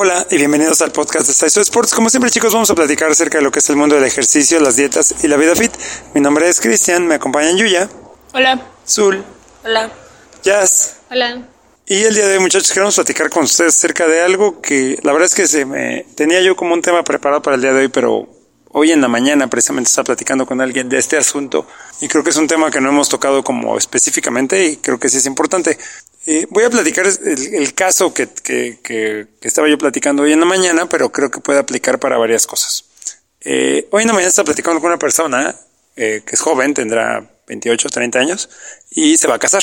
Hola y bienvenidos al podcast de Saiso Sports. Como siempre chicos vamos a platicar acerca de lo que es el mundo del ejercicio, las dietas y la vida fit. Mi nombre es Cristian, me acompañan Yuya. Hola. Zul. Hola. Jazz. Hola. Y el día de hoy muchachos queremos platicar con ustedes acerca de algo que la verdad es que se me tenía yo como un tema preparado para el día de hoy, pero hoy en la mañana precisamente estaba platicando con alguien de este asunto y creo que es un tema que no hemos tocado como específicamente y creo que sí es importante. Eh, voy a platicar el, caso que, que, que, estaba yo platicando hoy en la mañana, pero creo que puede aplicar para varias cosas. Eh, hoy en la mañana estaba platicando con una persona eh, que es joven, tendrá 28 o 30 años, y se va a casar.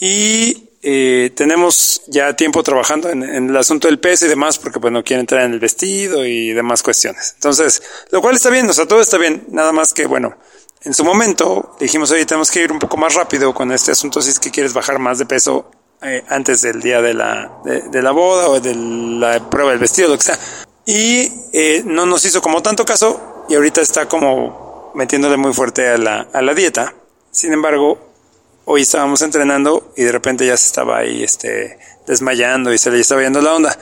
Y eh, tenemos ya tiempo trabajando en, en, el asunto del peso y demás, porque pues no quiere entrar en el vestido y demás cuestiones. Entonces, lo cual está bien, o sea, todo está bien, nada más que, bueno, en su momento dijimos, oye, tenemos que ir un poco más rápido con este asunto si es que quieres bajar más de peso eh, antes del día de la, de, la boda o de la prueba del vestido, lo que sea. Y eh, no nos hizo como tanto caso y ahorita está como metiéndole muy fuerte a la, a la dieta. Sin embargo, hoy estábamos entrenando y de repente ya se estaba ahí este, desmayando y se le estaba yendo la onda.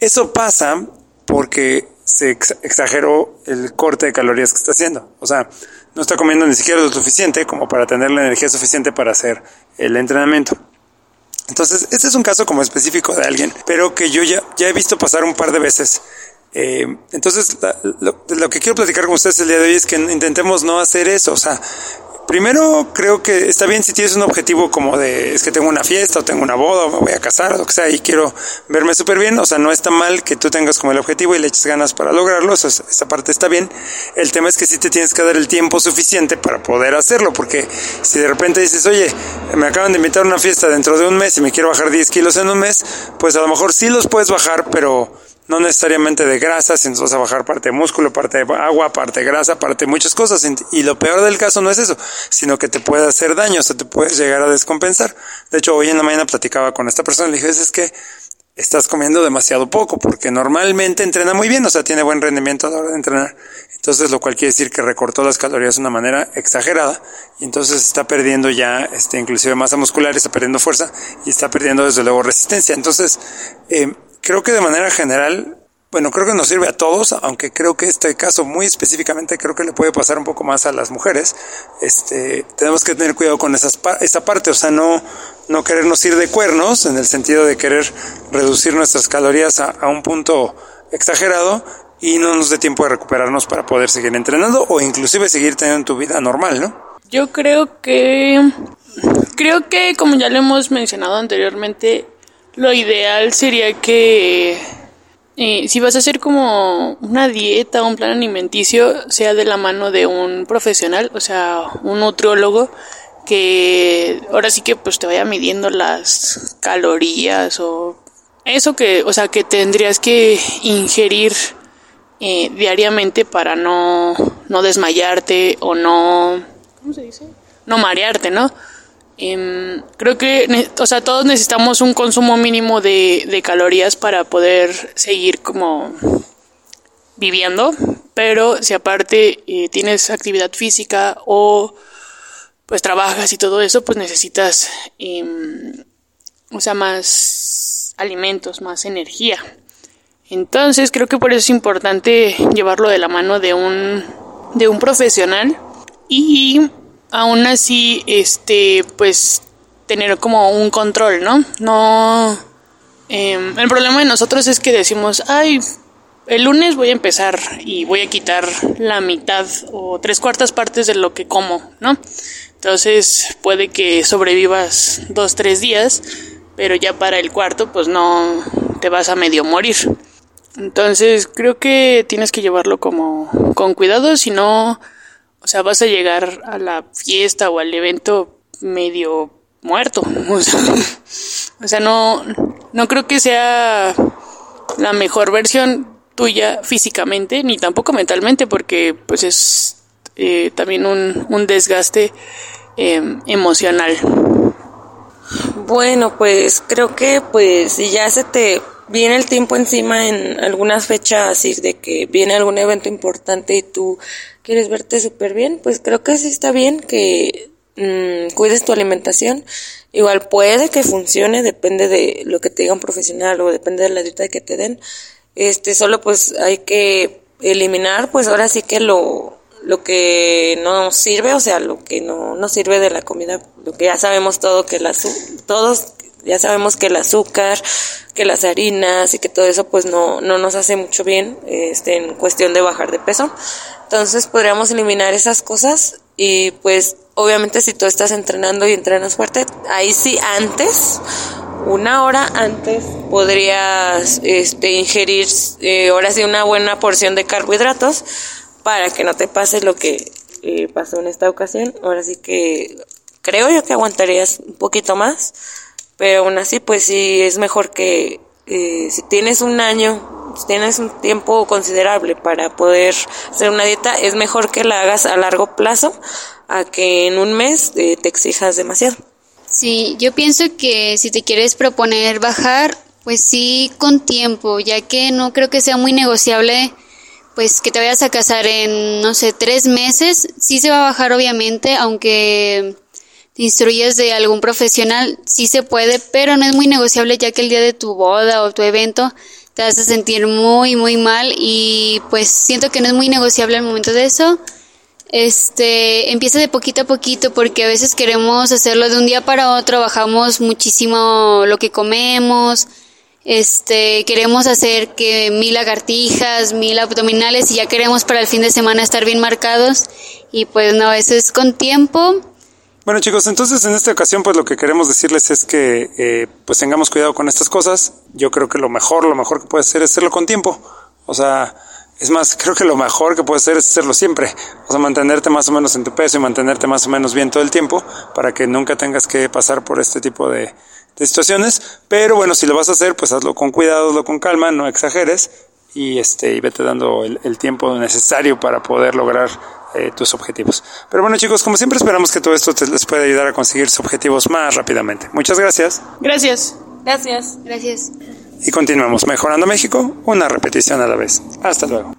Eso pasa porque se exageró el corte de calorías que está haciendo. O sea, no está comiendo ni siquiera lo suficiente como para tener la energía suficiente para hacer el entrenamiento. Entonces, este es un caso como específico de alguien, pero que yo ya, ya he visto pasar un par de veces. Eh, entonces, lo, lo, que quiero platicar con ustedes el día de hoy es que intentemos no hacer eso. O sea, Primero, creo que está bien si tienes un objetivo como de, es que tengo una fiesta o tengo una boda o me voy a casar o lo que sea y quiero verme súper bien. O sea, no está mal que tú tengas como el objetivo y le eches ganas para lograrlo. O sea, esa parte está bien. El tema es que sí te tienes que dar el tiempo suficiente para poder hacerlo. Porque si de repente dices, oye, me acaban de invitar a una fiesta dentro de un mes y me quiero bajar 10 kilos en un mes, pues a lo mejor sí los puedes bajar, pero no necesariamente de grasa, sino vas a bajar parte de músculo, parte de agua, parte de grasa, parte de muchas cosas. Y lo peor del caso no es eso, sino que te puede hacer daño, o sea, te puedes llegar a descompensar. De hecho, hoy en la mañana platicaba con esta persona le dije, es que estás comiendo demasiado poco, porque normalmente entrena muy bien, o sea, tiene buen rendimiento a la hora de entrenar. Entonces, lo cual quiere decir que recortó las calorías de una manera exagerada, y entonces está perdiendo ya, este, inclusive masa muscular, está perdiendo fuerza, y está perdiendo desde luego resistencia. Entonces, eh, creo que de manera general, bueno, creo que nos sirve a todos, aunque creo que este caso muy específicamente creo que le puede pasar un poco más a las mujeres. Este, tenemos que tener cuidado con esas, esa parte, o sea, no, no querernos ir de cuernos en el sentido de querer reducir nuestras calorías a, a un punto exagerado y no nos dé tiempo de recuperarnos para poder seguir entrenando o inclusive seguir teniendo tu vida normal, ¿no? Yo creo que creo que como ya lo hemos mencionado anteriormente, lo ideal sería que eh, si vas a hacer como una dieta o un plan alimenticio, sea de la mano de un profesional, o sea, un nutriólogo, que ahora sí que pues te vaya midiendo las calorías o eso que, o sea, que tendrías que ingerir eh, diariamente para no, no desmayarte o no, ¿cómo se dice? No marearte, ¿no? Em, creo que, o sea, todos necesitamos un consumo mínimo de, calorías para poder seguir como viviendo, pero si aparte eh, tienes actividad física o pues trabajas y todo eso, pues necesitas, em, o sea, más alimentos, más energía. Entonces creo que por eso es importante llevarlo de la mano de un, de un profesional y aún así, este, pues, tener como un control, ¿no? No. Em, el problema de nosotros es que decimos, ay, el lunes voy a empezar y voy a quitar la mitad o tres cuartas partes de lo que como, ¿no? Entonces puede que sobrevivas dos, tres días, pero ya para el cuarto, pues no te vas a medio morir. Entonces creo que tienes que llevarlo como con cuidado, si no o sea, vas a llegar a la fiesta o al evento medio muerto. O sea, no, no creo que sea la mejor versión tuya físicamente, ni tampoco mentalmente, porque pues es eh, también un, un desgaste em, emocional. Bueno, pues creo que pues si ya se te viene el tiempo encima en algunas fechas así de que viene algún evento importante y tú quieres verte súper bien, pues creo que sí está bien que mm, cuides tu alimentación. Igual puede que funcione, depende de lo que te diga un profesional o depende de la dieta que te den. Este, solo pues hay que eliminar, pues ahora sí que lo, lo que no sirve, o sea, lo que no nos sirve de la comida, lo que ya sabemos todo que la todos ya sabemos que el azúcar, que las harinas y que todo eso pues no, no nos hace mucho bien este, en cuestión de bajar de peso. Entonces podríamos eliminar esas cosas y pues obviamente si tú estás entrenando y entrenas fuerte, ahí sí antes, una hora antes podrías este, ingerir eh, ahora sí una buena porción de carbohidratos para que no te pase lo que eh, pasó en esta ocasión. Ahora sí que creo yo que aguantarías un poquito más pero aún así pues sí es mejor que eh, si tienes un año, si tienes un tiempo considerable para poder hacer una dieta, es mejor que la hagas a largo plazo a que en un mes eh, te exijas demasiado. Sí, yo pienso que si te quieres proponer bajar, pues sí con tiempo, ya que no creo que sea muy negociable pues que te vayas a casar en, no sé, tres meses, sí se va a bajar obviamente, aunque te instruyes de algún profesional, sí se puede, pero no es muy negociable ya que el día de tu boda o tu evento te a sentir muy, muy mal y pues siento que no es muy negociable al momento de eso. Este, empieza de poquito a poquito porque a veces queremos hacerlo de un día para otro, bajamos muchísimo lo que comemos, este, queremos hacer que mil lagartijas, mil abdominales y ya queremos para el fin de semana estar bien marcados y pues no, eso es con tiempo bueno chicos, entonces en esta ocasión pues lo que queremos decirles es que eh, pues tengamos cuidado con estas cosas. Yo creo que lo mejor, lo mejor que puede hacer es hacerlo con tiempo. O sea, es más, creo que lo mejor que puedes hacer es hacerlo siempre. O sea, mantenerte más o menos en tu peso y mantenerte más o menos bien todo el tiempo para que nunca tengas que pasar por este tipo de, situaciones. Pero bueno, si lo vas a hacer, pues hazlo con cuidado, hazlo con calma, no exageres y este y vete dando el tiempo necesario para poder lograr eh, tus objetivos. Pero bueno chicos, como siempre esperamos que todo esto te, les pueda ayudar a conseguir sus objetivos más rápidamente. Muchas gracias. Gracias. Gracias. Gracias. Y continuamos mejorando México, una repetición a la vez. Hasta luego.